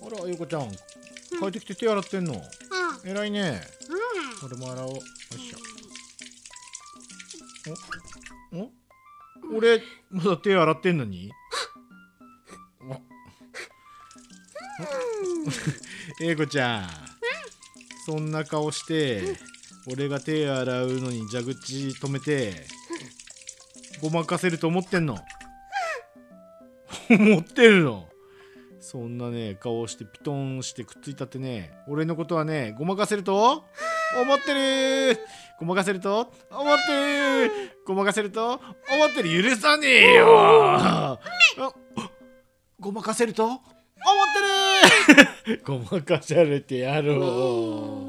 あらゆうこちゃん。帰ってきて手洗ってんの？うん。偉いね。う俺も洗おう。よいしょ。おお俺まだ手洗ってんのに？おえいこちゃん。そんな顔して俺が手洗うのに蛇口止めてごまかせると思ってんの？思ってるの。そんなね顔してピトンしてくっついたってね。俺のことはねごまかせると？思ってる。ごまかせると？思ってる。ごまかせると？思ってる。許さねえよ。あごまかせると？思ってる。ご まかされてやろう